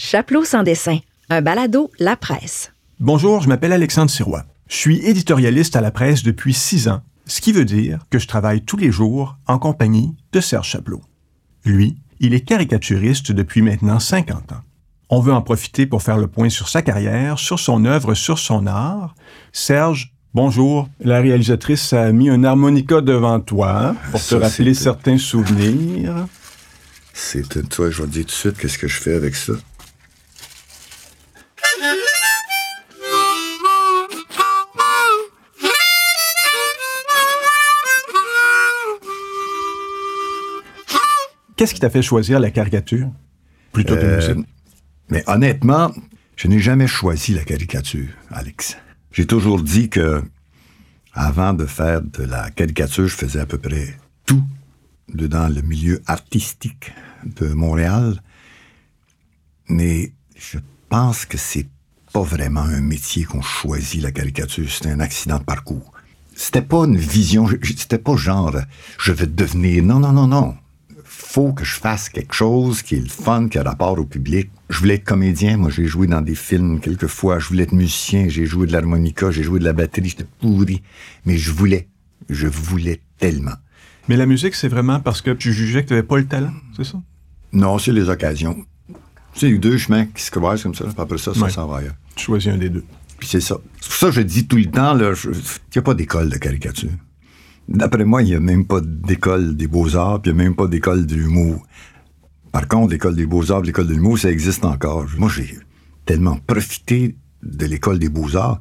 Chapelot sans dessin, un balado La Presse. Bonjour, je m'appelle Alexandre Sirois. Je suis éditorialiste à la presse depuis six ans, ce qui veut dire que je travaille tous les jours en compagnie de Serge Chapelot. Lui, il est caricaturiste depuis maintenant 50 ans. On veut en profiter pour faire le point sur sa carrière, sur son œuvre, sur son art. Serge, bonjour. La réalisatrice a mis un harmonica devant toi pour te rappeler certains souvenirs. C'est, toi, je vais te dire tout de suite qu'est-ce que je fais avec ça. Qu'est-ce qui t'a fait choisir la caricature? Plutôt que la Euh, musique? Mais honnêtement, je n'ai jamais choisi la caricature, Alex. J'ai toujours dit que, avant de faire de la caricature, je faisais à peu près tout de- dans le milieu artistique de Montréal. Mais je pense que c'est pas vraiment un métier qu'on choisit, la caricature. C'était un accident de parcours. C'était pas une vision, c'était pas genre, je vais devenir. Non, non, non, non faut que je fasse quelque chose qui est le fun, qui a rapport au public. Je voulais être comédien, moi j'ai joué dans des films quelques fois, je voulais être musicien, j'ai joué de l'harmonica, j'ai joué de la batterie, j'étais pourri, mais je voulais, je voulais tellement. Mais la musique, c'est vraiment parce que tu jugeais que tu n'avais pas le talent, c'est ça? Non, c'est les occasions. C'est les deux chemins qui se croisent comme ça, puis après ça, ça Ouais. s'en va ailleurs. Tu choisis un des deux. Puis c'est ça. C'est pour ça que je dis tout le temps, là, je- qu'il n'y a pas d'école de caricature. D'après moi, il n'y a même pas d'école des beaux-arts, puis il n'y a même pas d'école de l'humour. Par contre, l'école des beaux-arts, l'école de l'humour, ça existe encore. Moi, j'ai tellement profité de l'école des beaux-arts.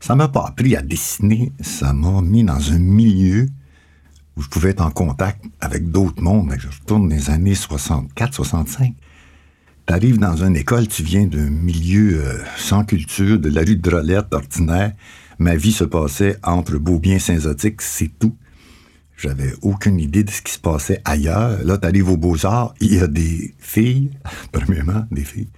Ça m'a pas appris à dessiner, ça m'a mis dans un milieu où je pouvais être en contact avec d'autres mondes. Je retourne dans les années 64, 65. T'arrives dans une école, tu viens d'un milieu euh, sans culture, de la rue de Drolette ordinaire. Ma vie se passait entre Beaubien Saint-Zotique, c'est tout. J'avais aucune idée de ce qui se passait ailleurs. Là, t'arrives aux Beaux-Arts, il y a des filles, premièrement, des filles.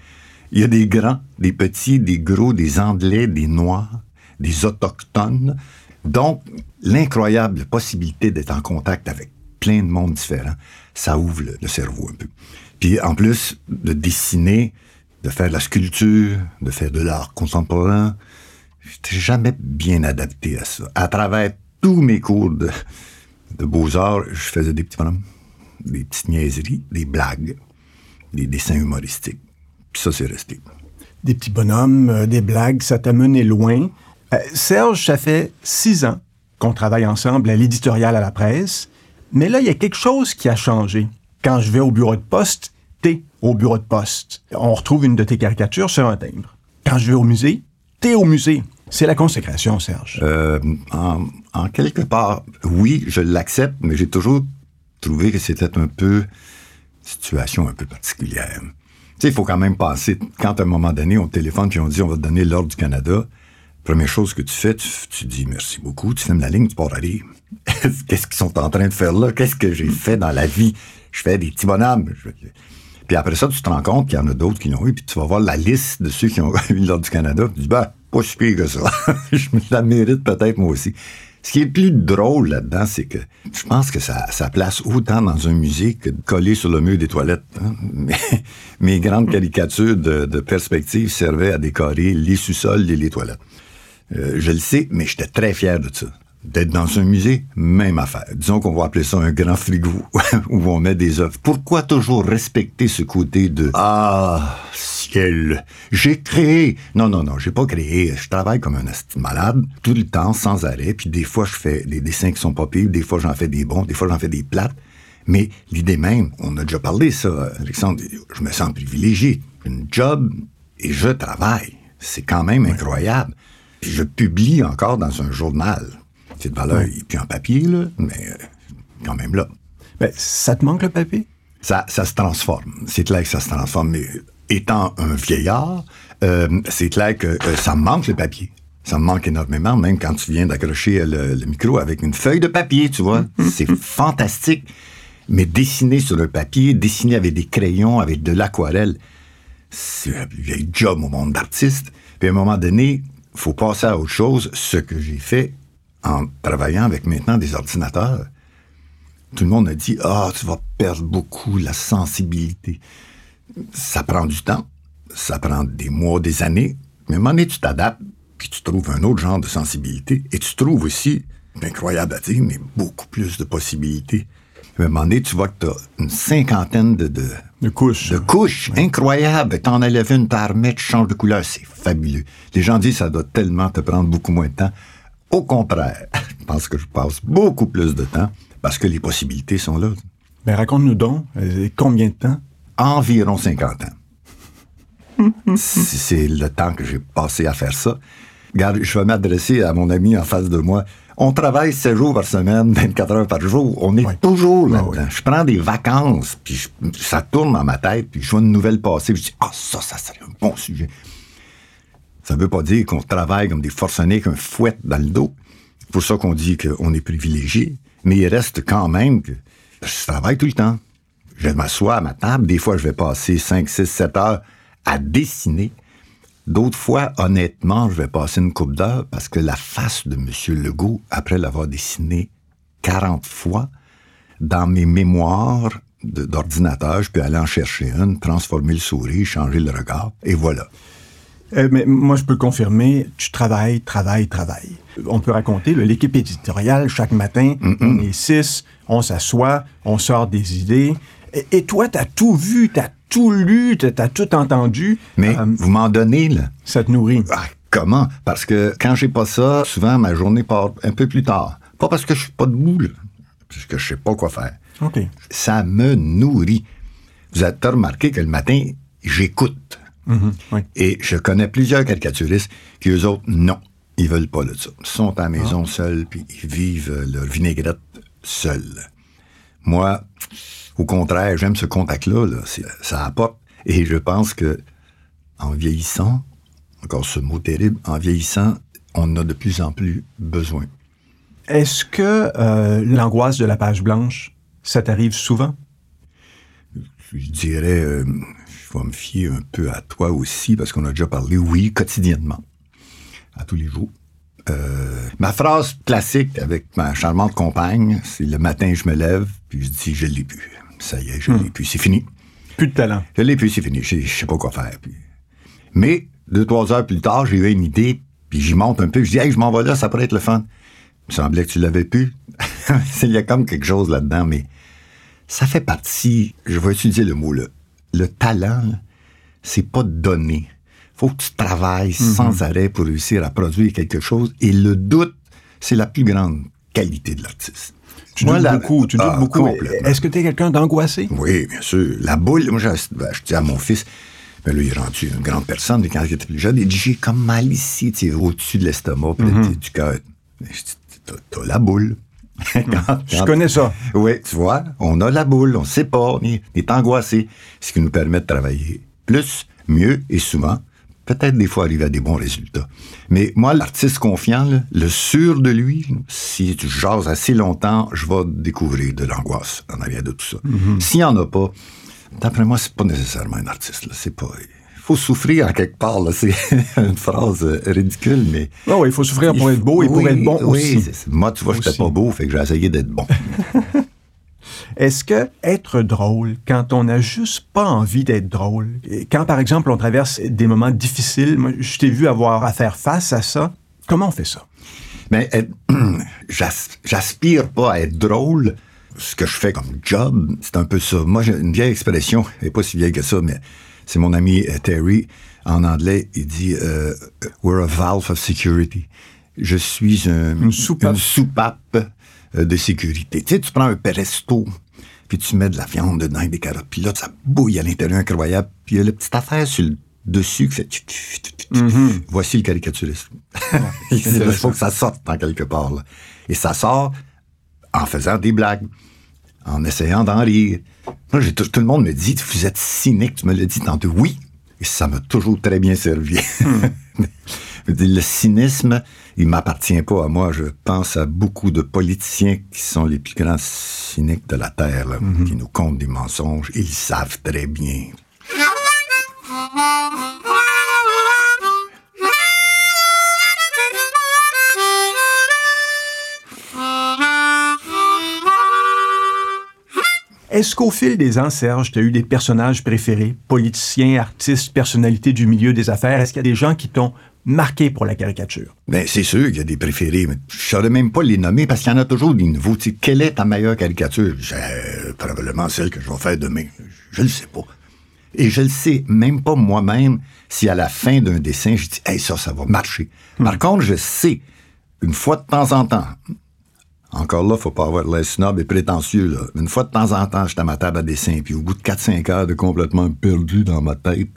Il y a des grands, des petits, des gros, des Anglais, des Noirs, des Autochtones. Donc, l'incroyable possibilité d'être en contact avec plein de mondes différents, ça ouvre le cerveau un peu. Puis, en plus, de dessiner, de faire de la sculpture, de faire de l'art contemporain, j'étais jamais bien adapté à ça. À travers tous mes cours de, beaux-arts, je faisais des petits bonhommes, des petites niaiseries, des blagues, des dessins humoristiques. Puis ça, c'est resté. Des petits bonhommes, euh, des blagues, ça t'a mené loin. Euh, Serge, ça fait six ans qu'on travaille ensemble à l'éditorial à la presse. Mais là, il y a quelque chose qui a changé. Quand je vais au bureau de poste, t'es au bureau de poste. On retrouve une de tes caricatures sur un timbre. Quand je vais au musée, t'es au musée. C'est la consécration, Serge. Euh, en, quelque part, oui, je l'accepte, mais j'ai toujours trouvé que c'était un peu situation un peu particulière. Tu sais, il faut quand même passer. Quand à un moment donné, on téléphone puis on dit on va te donner l'ordre du Canada, première chose que tu fais, tu, dis merci beaucoup, tu fermes la ligne, tu pars aller. Qu'est-ce qu'ils sont en train de faire là? Qu'est-ce que j'ai fait dans la vie? Je fais des petits bonhommes. Puis après ça, tu te rends compte qu'il y en a d'autres qui l'ont eu, puis tu vas voir la liste de ceux qui ont eu l'ordre du Canada, puis tu dis, ben, pas si pire que ça. je me la mérite peut-être moi aussi. Ce qui est plus drôle là-dedans, c'est que je pense que ça, place autant dans un musée que de coller sur le mur des toilettes. hein. Mes grandes caricatures de, de perspective servaient à décorer les sous-sols et les toilettes. Euh, je le sais, mais j'étais très fier de ça. D'être dans un musée, même affaire. Disons qu'on va appeler ça un grand frigo où on met des œuvres. Pourquoi toujours respecter ce côté de Ah, ciel, j'ai créé. Non, non, non, j'ai pas créé. Je travaille comme un malade tout le temps, sans arrêt. Puis des fois, je fais des dessins qui sont pas pires. Des fois, j'en fais des bons. Des fois, j'en fais des plates. Mais l'idée même, on a déjà parlé ça, Alexandre, je me sens privilégié. J'ai une job et je travaille. C'est quand même incroyable. Puis je publie encore dans un journal. C'est de valeur, il plus en papier, là, mais euh, quand même là. Ben, ça te manque le papier? Ça, ça se transforme. C'est clair que ça se transforme. Mais étant un vieillard, euh, c'est clair que euh, ça me manque le papier. Ça me manque énormément, même quand tu viens d'accrocher le, le micro avec une feuille de papier, tu vois. C'est fantastique. Mais dessiner sur le papier, dessiner avec des crayons, avec de l'aquarelle, c'est un vieil job au monde d'artiste. Puis à un moment donné, faut passer à autre chose, ce que j'ai fait en travaillant avec maintenant des ordinateurs. Tout le monde a dit Ah, tu vas perdre beaucoup la sensibilité. Ça prend du temps. ça prend des mois, des années. Mais à un moment donné, tu t'adaptes, puis tu trouves un autre genre de sensibilité. Et tu trouves aussi, incroyable à dire, mais beaucoup plus de possibilités. À un moment donné, tu vois que tu as une cinquantaine de, de, De couches. de couches. Incroyable. T'en enlèves une, t'en remets, tu changes de couleur. C'est fabuleux. Les gens disent que ça doit tellement te prendre beaucoup moins de temps. Au contraire, je pense que je passe beaucoup plus de temps parce que les possibilités sont là. Ben, raconte-nous donc, euh, combien de temps? Environ 50 ans. C'est c'est le temps que j'ai passé à faire ça. Regarde, je vais m'adresser à mon ami en face de moi. On travaille 7 jours par semaine, 24 heures par jour. On est toujours Ah là-dedans. oui. Je prends des vacances, puis je- ça tourne dans ma tête, puis je vois une nouvelle passer, puis je dis « Ah, ça, ça serait un bon sujet. » Ça veut pas dire qu'on travaille comme des forcenés avec un fouet dans le dos. C'est pour ça qu'on dit qu'on est privilégié. Mais il reste quand même que je travaille tout le temps. Je m'assois à ma table. Des fois, je vais passer 5, 6, 7 heures à dessiner. D'autres fois, honnêtement, je vais passer une coupe d'heures parce que la face de M. Legault, après l'avoir dessiné 40 fois, dans mes mémoires d'ordinateur, je peux aller en chercher une, transformer le souris, changer le regard, et voilà. Euh, mais moi, je peux confirmer, tu travailles, travailles, travailles. On peut raconter, l'équipe éditoriale, chaque matin, on est six, on s'assoit, on sort des idées. Et, et toi, t'as tout vu, t'as tout lu, t'as t'as tout entendu. Mais Euh, vous m'en donnez, là. ça te nourrit. Ah, comment? Parce que quand j'ai pas ça, souvent ma journée part un peu plus tard. Pas parce que je suis pas debout, là, parce que je sais pas quoi faire. OK. Ça me nourrit. Vous avez remarqué que le matin, j'écoute. Mhm, oui. Et je connais plusieurs caricaturistes qui, eux autres, non, ils veulent pas de ça. Ils sont à la maison seuls, puis ils vivent leur vinaigrette seuls. Moi, au contraire, j'aime ce contact-là. là. C'est- Ça apporte. Et je pense que en vieillissant, encore ce mot terrible, en vieillissant, on a de plus en plus besoin. Est-ce que euh, l'angoisse de la page blanche, ça t'arrive souvent? Je dirais, euh, je vais me fier un peu à toi aussi, parce qu'on a déjà parlé, oui, quotidiennement, à tous les jours. Euh, ma phrase classique avec ma charmante compagne, c'est le matin, je me lève, puis je dis, je l'ai pu. Ça y est, je l'ai pu, c'est fini. Plus de talent. Je l'ai pu, c'est fini, je je sais pas quoi faire. puis- Mais, deux, trois heures plus tard, j'ai eu une idée, puis j'y monte un peu, je dis, hey, je m'en vais là, ça pourrait être le fun. Il me semblait que tu l'avais pu. Il y a comme quelque chose là-dedans, mais ça fait partie, je vais utiliser le mot là, le talent, c'est pas donné. Faut que tu travailles sans arrêt pour réussir à produire quelque chose. Et le doute, c'est la plus grande qualité de l'artiste. Tu Moi, doutes la- beaucoup, tu doutes Ah, beaucoup. Est-ce que tu es quelqu'un d'angoissé? Oui, bien sûr. La boule, moi, j'ai- ben, je dis à mon fils, ben là, il est rendu une grande personne, mais quand il était plus jeune, il dit, j'ai comme mal ici, au-dessus de l'estomac, sais, du cœur. Je dis, t'as la boule. Je connais ça. Oui, tu vois, on a la boule, on sait pas, on est, angoissé, ce qui nous permet de travailler plus, mieux et souvent, peut-être des fois arriver à des bons résultats. Mais moi, l'artiste confiant, là, le sûr de lui, si tu jases assez longtemps, je vais découvrir de l'angoisse en arrière de tout ça. S'il n'y en a pas, d'après moi, c'est pas nécessairement un artiste. C'est pas. Faut souffrir en quelque part. C'est une phrase euh, ridicule, mais. Ah oui, il faut souffrir pour être beau et pour être bon oui, aussi. Moi, tu vois, je n'étais pas beau, fait que j'ai essayé d'être bon. Est-ce que être drôle quand on n'a juste pas envie d'être drôle, et quand par exemple on traverse des moments difficiles, moi, je t'ai vu avoir à faire face à ça, comment on fait ça? Mais être- j'as- j'aspire pas à être drôle. Ce que je fais comme job, c'est un peu ça. Moi, j'ai une vieille expression, elle n'est pas si vieille que ça, mais c'est mon ami euh, Terry. En anglais, il dit euh, We're a valve of security. Je suis un- Une soupape. une soupape, euh, de sécurité. Tu sais, tu prends un pesto, puis tu mets de la viande dedans et des carottes, puis là, ça bouille à l'intérieur incroyable, puis il y a la petite affaire sur le dessus qui fait... tut. Voici le caricaturiste. Il faut que ça sorte en quelque part. là. Et ça sort en faisant des blagues, en essayant d'en rire. Moi, j'ai tout, tout le monde me dit, vous êtes cynique, tu me l'as dit tantôt. Oui, et ça m'a toujours très bien servi. Dire, le cynisme, il m'appartient pas à moi. Je pense à beaucoup de politiciens qui sont les plus grands cyniques de la Terre, là, qui nous comptent des mensonges. Ils savent très bien. Est-ce qu'au fil des ans, Serge, tu as eu des personnages préférés, politiciens, artistes, personnalités du milieu des affaires? Est-ce qu'il y a des gens qui t'ont marqué pour la caricature? Ben, c'est sûr qu'il y a des préférés, mais je saurais même pas les nommer parce qu'il y en a toujours des nouveaux. Tu sais, quelle est ta meilleure caricature? C'est probablement celle que je vais faire demain. Je le sais pas. Et je le sais même pas moi-même si à la fin d'un dessin, je dis, hey, ça, ça va marcher. Par contre, je sais, une fois de temps en temps, encore là, faut pas avoir l'air snob et prétentieux, là. Une fois de temps en temps, j'étais à ma table à dessin, puis au bout de 4-5 heures de complètement perdu dans ma tête,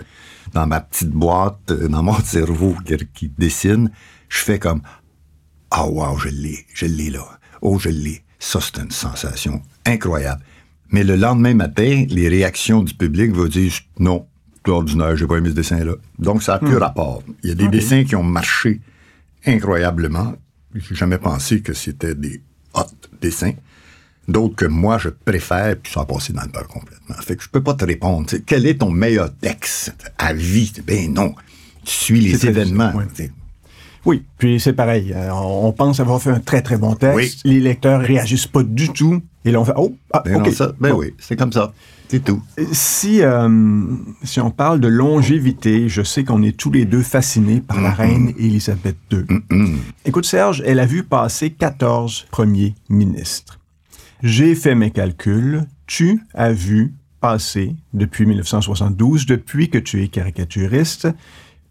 dans ma petite boîte, euh, dans mon cerveau qui, qui dessine, je fais comme, ah wow, je l'ai, je l'ai là. Oh, je l'ai. Ça, c'est une sensation incroyable. Mais le lendemain matin, les réactions du public vont dire, non, c'est ordinaire, j'ai pas aimé ce dessin-là. Donc, ça n'a plus rapport. Il y a des dessins qui ont marché incroyablement. J'ai jamais pensé que c'était des hot dessins. D'autres que moi, je préfère, puis ça a passé dans le beurre complètement. Fait que je peux pas te répondre. quel est ton meilleur texte à vie? Ben non. Tu suis les événements. difficile, ouais. Oui, puis c'est pareil. Euh, on pense avoir fait un très, très bon texte. Oui. Les lecteurs réagissent pas du tout. Et là, on fait, oh, ah, Ben OK. non, ça, ben Bon. oui, c'est comme ça. C'est tout. Si, euh, si on parle de longévité, je sais qu'on est tous les deux fascinés par la reine Élisabeth II. Écoute, Serge, elle a vu passer 14 premiers ministres. J'ai fait mes calculs. Tu as vu passer, depuis 1972, depuis que tu es caricaturiste,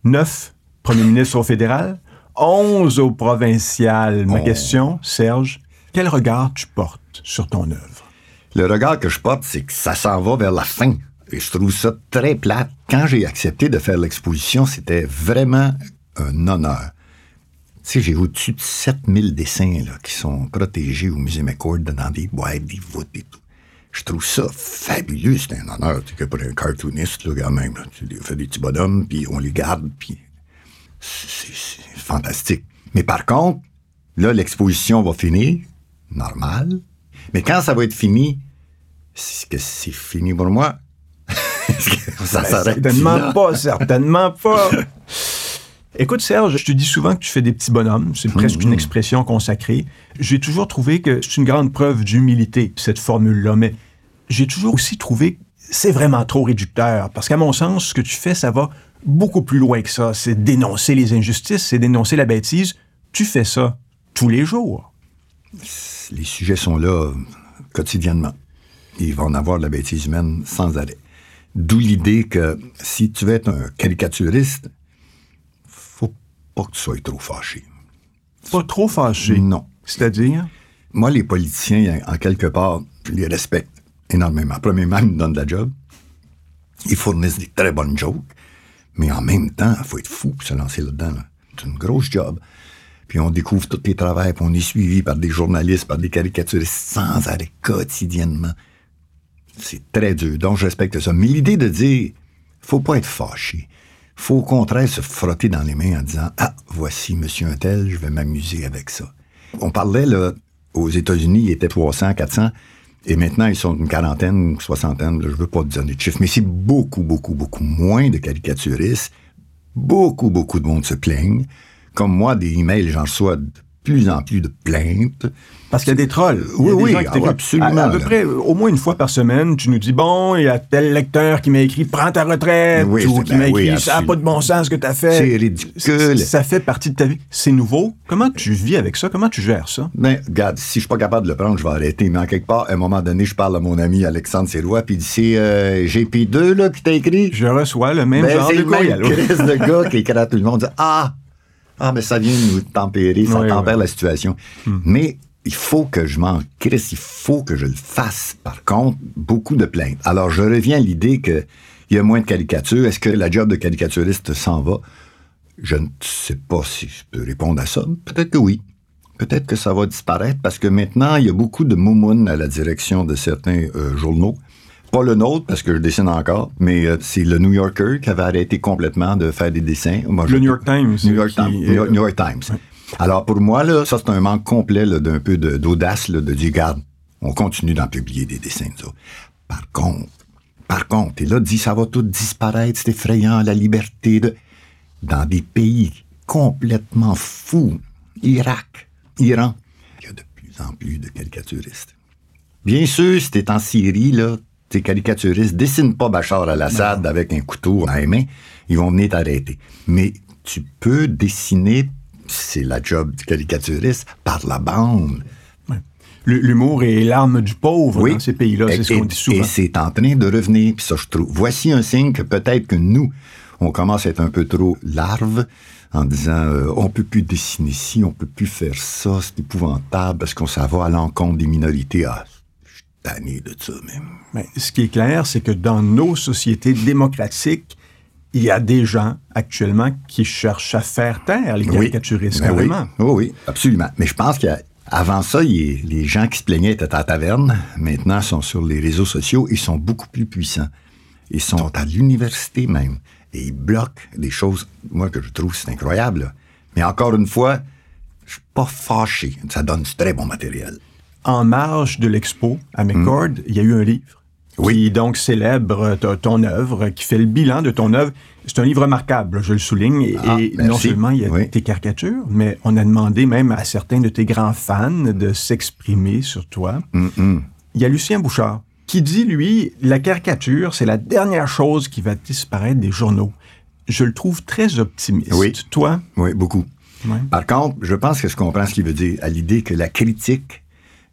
9 premiers ministres au fédéral, 11 au provincial. Ma Oh. question, Serge, quel regard tu portes sur ton œuvre? Le regard que je porte, c'est que ça s'en va vers la fin. Et je trouve ça très plate. Quand j'ai accepté de faire l'exposition, c'était vraiment un honneur. Tu sais, j'ai au-dessus de 7000 dessins là, qui sont protégés au musée McCord dans des boîtes, des voûtes et tout. Je trouve ça fabuleux. C'est un honneur. Tu sais, que pour un cartooniste, là, quand même, là, tu fais des petits bonhommes, puis on les garde, puis c'est fantastique. Mais par contre, là, l'exposition va finir, normal. Mais quand ça va être fini, est-ce que c'est fini pour moi? Ça s'arrête Certainement pas, certainement pas. Écoute, Serge, je te dis souvent que tu fais des petits bonhommes. C'est presque une expression consacrée. J'ai toujours trouvé que c'est une grande preuve d'humilité, cette formule-là. Mais j'ai toujours aussi trouvé que c'est vraiment trop réducteur. Parce qu'à mon sens, ce que tu fais, ça va beaucoup plus loin que ça. C'est dénoncer les injustices, c'est dénoncer la bêtise. Tu fais ça tous les jours. Les sujets sont là quotidiennement. Il va en avoir de la bêtise humaine sans arrêt. D'où l'idée que si tu veux être un caricaturiste, faut pas que tu sois trop fâché. Pas trop fâché? Non. C'est-à-dire? Moi, les politiciens, en quelque part, je les respecte énormément. Premièrement, ils me donnent de la job. Ils fournissent des très bonnes jokes. Mais en même temps, il faut être fou pour se lancer là-dedans. là. C'est une grosse job. Puis on découvre tous les travails, puis on est suivi par des journalistes, par des caricaturistes sans arrêt, quotidiennement. C'est très dur. Donc, je respecte ça. Mais l'idée de dire, faut pas être fâché. Faut au contraire se frotter dans les mains en disant, ah, voici monsieur un tel, je vais m'amuser avec ça. On parlait, là, aux États-Unis, il était 300, 400, et maintenant, ils sont une quarantaine, une soixantaine, je veux pas te donner de chiffres, mais c'est beaucoup, beaucoup, beaucoup moins de caricaturistes. Beaucoup, beaucoup de monde se plaignent. Comme moi, des emails, j'en reçois plus en plus de plaintes. Parce qu'il y a des trolls. Oui, oui, ah ouais, absolument, À, à peu là. près, au moins une fois par semaine, tu nous dis bon, il y a tel lecteur qui m'a écrit prends ta retraite Oui, ou c'est- qui ben m'a oui, écrit ça n'a pas de bon sens ce que tu as fait. C'est ridicule. Ça fait partie de ta vie. C'est nouveau. Comment tu vis avec ça? Comment tu gères ça? Ben, regarde, si je suis pas capable de le prendre, je vais arrêter. Mais en quelque part, à un moment donné, je parle à mon ami Alexandre Sirois, puis il dit c'est euh, GP2 là, qui t'a écrit? Je reçois le même Ben, genre c'est de le courriel. crise de gars qui écrit à tout le monde. dit, Ah! Ah, mais ça vient nous tempérer, ça Oui, tempère oui. la situation. Mais il faut que je m'en crisse, il faut que je le fasse. Par contre, beaucoup de plaintes. Alors, je reviens à l'idée qu'il y a moins de caricatures. Est-ce que la job de caricaturiste s'en va? Je ne sais pas si je peux répondre à ça. Peut-être que oui. Peut-être que ça va disparaître parce que maintenant, il y a beaucoup de moumounes à la direction de certains euh, journaux. Pas le nôtre, parce que je dessine encore, mais euh, c'est le New Yorker qui avait arrêté complètement de faire des dessins. Moi, je- Le New York Times. New York Times. New York, New York Times. Alors, pour moi, là, ça, c'est un manque complet d'un peu d'audace de dire, garde, on continue d'en publier des dessins, ça. Par contre, par contre, et là, dit, ça va tout disparaître, c'est effrayant, la liberté de... Dans des pays complètement fous, Irak, Iran, il y a de plus en plus de caricaturistes. Bien sûr, si t'es en Syrie, là, t'es caricaturiste, dessine pas Bachar al-Assad avec un couteau à la main, ils vont venir t'arrêter. Mais tu peux dessiner, c'est la job du caricaturiste, par la bande. L'humour est l'arme du pauvre Oui. dans ces pays-là, c'est ce qu'on dit souvent. Et c'est en train de revenir, puis ça, je trouve. Voici un signe que peut-être que nous, on commence à être un peu trop larve en disant euh, on peut plus dessiner ci, on peut plus faire ça, c'est épouvantable parce qu'on s'en va à l'encontre des minorités. Ah, tanné de ça même. Mais ce qui est clair, c'est que dans nos sociétés démocratiques, il y a des gens actuellement qui cherchent à faire taire les caricaturistes, Ben oui. Oui, oui, absolument. Mais je pense qu'avant ça, il les gens qui se plaignaient étaient à la taverne. Maintenant, ils sont sur les réseaux sociaux. Ils sont beaucoup plus puissants. Ils sont à l'université même. Et ils bloquent des choses, moi, que je trouve c'est incroyable. là. Mais encore une fois, je suis pas fâché. Ça donne du très bon matériel. En marge de l'expo à McCord, il y a eu un livre Hmm. Oui. qui donc célèbre ta- ton œuvre, qui fait le bilan de ton œuvre. C'est un livre remarquable, je le souligne. Et, Ah, et non seulement il y a Oui. tes caricatures, mais on a demandé même à certains de tes grands fans de s'exprimer sur toi. Mm-mm. Il y a Lucien Bouchard qui dit, lui, la caricature, c'est la dernière chose qui va disparaître des journaux. Je le trouve très optimiste. Oui. Toi? Oui, beaucoup. Par contre, je pense que je comprends ce qu'il veut dire à l'idée que la critique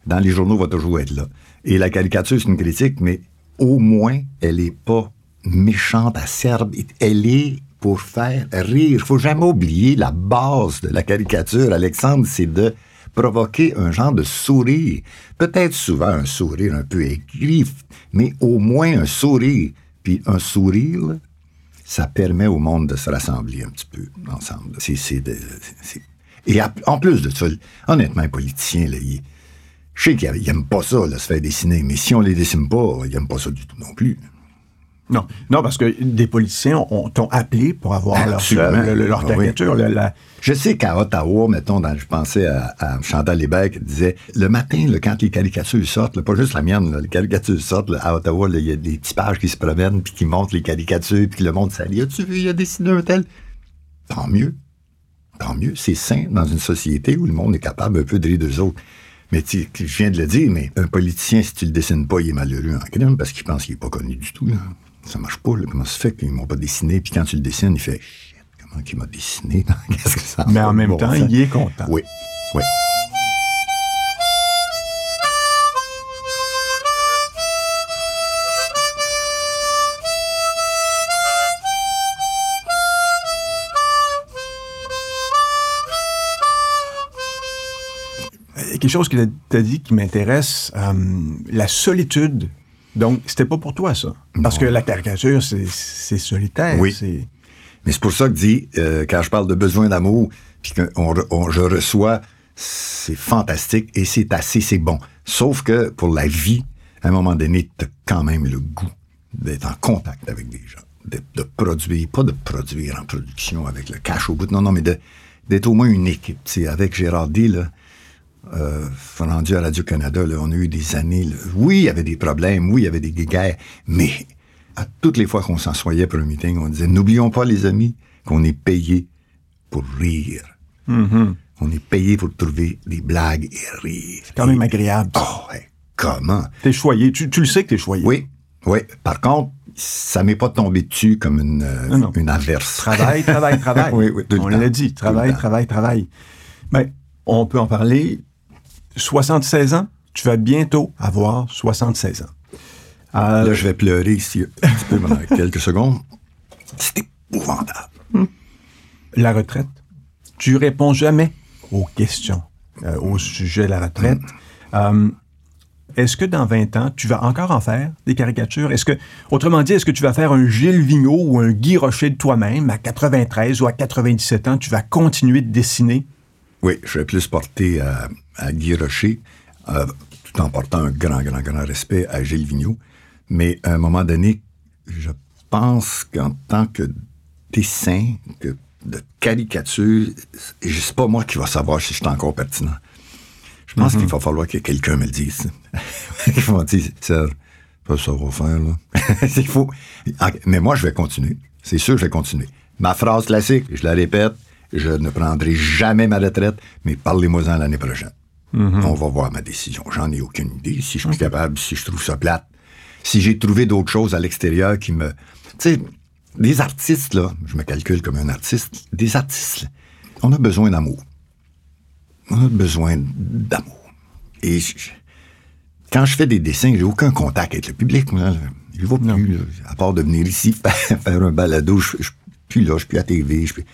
dans les journaux va toujours être là. Et la caricature, c'est une critique, mais au moins, elle est pas méchante, acerbe. Elle est pour faire rire. faut jamais oublier la base de la caricature, Alexandre, c'est de provoquer un genre de sourire. Peut-être souvent un sourire un peu aigri, mais au moins un sourire. Puis un sourire, ça permet au monde de se rassembler un petit peu ensemble. De- Et en plus de ça, honnêtement, les politiciens, là, je sais qu'ils n'aiment pas ça, là, se faire dessiner, mais si on les dessine pas, ils n'aiment pas ça du tout non plus. Non, non, parce que des politiciens ont- t'ont appelé pour avoir leur, Absolument. le- le- leur Ah oui. caricature. la- Je sais qu'à Ottawa, mettons, dans- je pensais à, à Chantal Lévesque, qui disait, le matin, là, quand les caricatures sortent, là, pas juste la mienne, là, les caricatures sortent, à Ottawa, il y a des petits pages qui se promènent, puis qui montrent les caricatures, puis le monde s'allie. As-tu vu, il a dessiné un tel? Tant mieux. Tant mieux. C'est sain dans une société où le monde est capable un peu de rire d'eux autres. Mais tu, je viens de le dire, mais un politicien, si tu le dessines pas, il est malheureux en crime parce qu'il pense qu'il est pas connu du tout. Là. Ça marche pas. Là. Comment ça se fait qu'ils m'ont pas dessiné? Puis quand tu le dessines, il fait Shit, comment qu'il m'a dessiné? Qu'est-ce que ça Mais en même bon temps, sens? il est content. Oui. Oui. Quelque chose que tu as dit qui m'intéresse, euh, la solitude. Donc, c'était pas pour toi, ça. Parce Non. que la caricature, c'est solitaire. Oui. c'est- Mais c'est pour ça que dit, euh, quand je parle de besoin d'amour, puis que on re- on- je reçois, c'est fantastique et c'est assez, c'est bon. Sauf que pour la vie, à un moment donné, tu as quand même le goût d'être en contact avec des gens, de, de produire, pas de produire en production avec le cash au bout, non, non, mais d'être au moins une équipe. Tu sais, avec Gérard D, là, euh, rendu à Radio-Canada, on a eu des années. là. Oui, il y avait des problèmes, oui, il y avait des guerres, mais à toutes les fois qu'on s'assoyait pour un meeting, on disait N'oublions pas, les amis, qu'on est payé pour rire. On est payé pour trouver des blagues et rire. C'est quand même agréable. Oh, ouais, comment? T'es choyé. Tu, tu le sais que t'es choyé. Oui, oui. Par contre, ça m'est pas tombé dessus comme une, euh, Non, non. une averse. Travail, travail, travail. Oui, oui, On l'a dit. Travail, travail, travail. Mais on peut en parler. 76 ans, tu vas bientôt avoir 76 ans. Euh, Là, je vais pleurer ici un petit peu pendant quelques secondes. C'est épouvantable. la retraite? Tu réponds jamais aux questions euh, au sujet de la retraite. Euh, est-ce que dans 20 ans, tu vas encore en faire des caricatures? Est-ce que, autrement dit, est-ce que tu vas faire un Gilles Vigneault ou un Guy Rocher de toi-même? À 93 ou à 97 ans? Tu vas continuer de dessiner? Oui, je vais plus porter à, à Guy Rocher, euh, tout en portant un grand, grand, grand respect à Gilles Vigneault. Mais à un moment donné, je pense qu'en tant que dessin, que de caricature, c'est pas moi qui va savoir si je suis encore pertinent. Je pense qu'il va falloir que quelqu'un me le dise. Il va dire, Serge, pas ça va faire, là. Il faut. Ah, Mais moi, je vais continuer. C'est sûr, je vais continuer. Ma phrase classique, je la répète, je ne prendrai jamais ma retraite, mais parlez-moi-en l'année prochaine. On va voir ma décision. J'en ai aucune idée. Si je suis capable, si je trouve ça plate, si j'ai trouvé d'autres choses à l'extérieur qui me... Tu sais, des artistes, là, je me calcule comme un artiste, des artistes, là, on a besoin d'amour. On a besoin d'amour. Et je- quand je fais des dessins, j'ai aucun contact avec le public. Moi, je ne vois plus, là, à part de venir ici faire, faire un balado. Je, je suis plus là, je suis plus à TV. Je suis-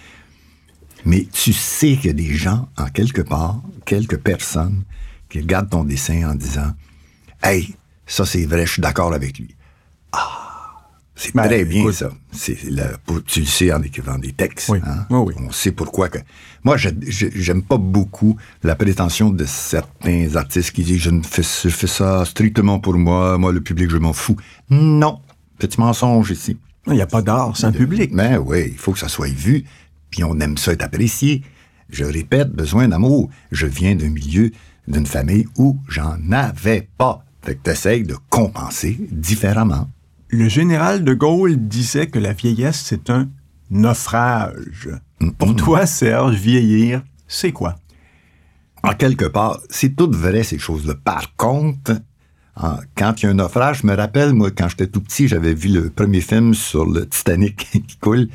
Mais tu sais qu'il y a des gens, en quelque part, quelques personnes, qui regardent ton dessin en disant Hey, ça c'est vrai, je suis d'accord avec lui. Ah, c'est Ben, très bien écoute. ça. C'est la- tu le sais en écrivant des textes. Oui. hein. Oui, oui. On sait pourquoi que. Moi, j'aime pas beaucoup la prétention de certains artistes qui disent je ne fais, je fais ça strictement pour moi, moi le public je m'en fous. Non, petit mensonge ici. Il n'y a pas d'art sans public. Mais oui, il faut que ça soit vu, puis on aime ça être apprécié. Je répète, besoin d'amour. Je viens d'un milieu, d'une famille où j'en avais pas. Fait que t'essayes de compenser différemment. Le général de Gaulle disait que la vieillesse, c'est un naufrage. Pour toi, Serge, vieillir, c'est quoi? En quelque part, c'est tout vrai, ces choses-là. Par contre, en- quand il y a un naufrage, je me rappelle, moi, quand j'étais tout petit, j'avais vu le premier film sur le Titanic qui coule,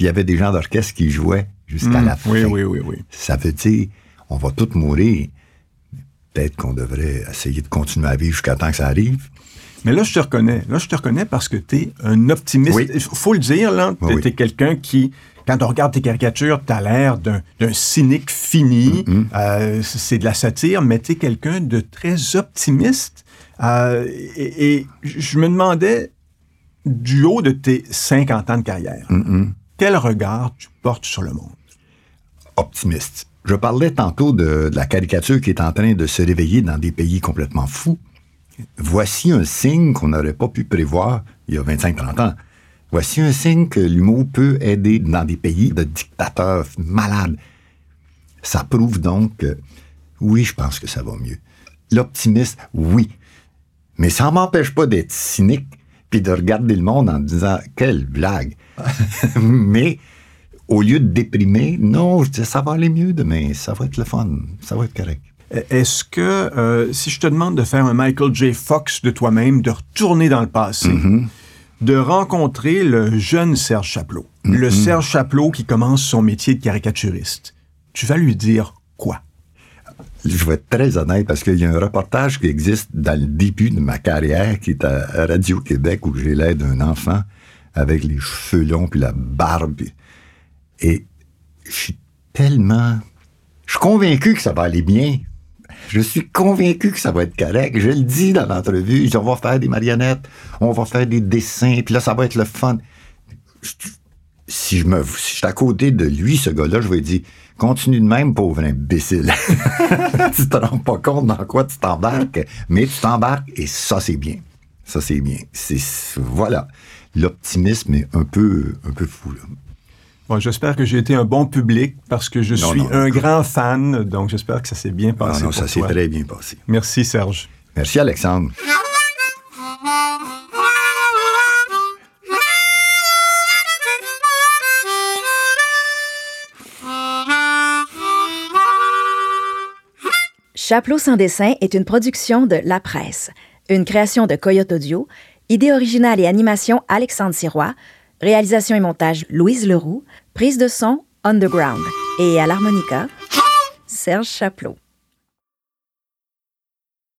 puis il y avait des gens d'orchestre qui jouaient jusqu'à Hmm, la fin. oui, oui, oui, oui. Ça veut dire, on va tous mourir. Peut-être qu'on devrait essayer de continuer à vivre jusqu'à temps que ça arrive. Mais là, je te reconnais. Là, je te reconnais parce que tu es un optimiste. Oui. Il faut le dire, là. Tu Oui, oui. es quelqu'un qui, quand on regarde tes caricatures, tu as l'air d'un cynique fini. Mm-hmm. Euh, c'est de la satire, mais tu es quelqu'un de très optimiste. Euh, et, et je me demandais, du haut de tes 50 ans de carrière, Mm-hmm. Quel regard tu portes sur le monde? Optimiste. Je parlais tantôt de, la caricature qui est en train de se réveiller dans des pays complètement fous. Voici un signe qu'on n'aurait pas pu prévoir il y a 25-30 ans. Voici un signe que l'humour peut aider dans des pays de dictateurs malades. Ça prouve donc que, oui, je pense que ça va mieux. L'optimiste, oui. Mais ça m'empêche pas d'être cynique puis de regarder le monde en disant quelle blague. Mais au lieu de déprimer, non, je dis ça va aller mieux demain, ça va être le fun, ça va être correct. Est-ce que, euh, si je te demande de faire un Michael J. Fox de toi-même, de retourner dans le passé, de rencontrer le jeune Serge Chaplot, le Serge Chaplot qui commence son métier de caricaturiste, tu vas lui dire quoi? Je vais être très honnête parce qu'il y a un reportage qui existe dans le début de ma carrière qui est à Radio-Québec où j'ai l'air d'un enfant avec les cheveux longs puis la barbe. Et je suis tellement... Je suis convaincu que ça va aller bien. Je suis convaincu que ça va être correct. Je le dis dans l'entrevue. On va faire des marionnettes, on va faire des dessins, puis là, ça va être le fun. Si je me, si je suis à côté de lui, ce gars-là, je vais dire, continue de même, pauvre imbécile. tu te rends pas compte dans quoi tu t'embarques, mais tu t'embarques et ça, c'est bien. Ça, c'est bien. Voilà. L'optimisme est un peu, un peu fou, là. Bon, j'espère que j'ai été un bon public parce que je Non, suis non, un grand fan, donc j'espère que ça s'est bien Ah passé non, pour ça s'est très bien passé. Merci Serge. Merci, Alexandre. Chaplot sans dessin est une production de La Presse, une création de Coyote Audio, idée originale et animation Alexandre Sirois, réalisation et montage Louise Leroux, prise de son Underground. Et à l'harmonica Serge Chaplot.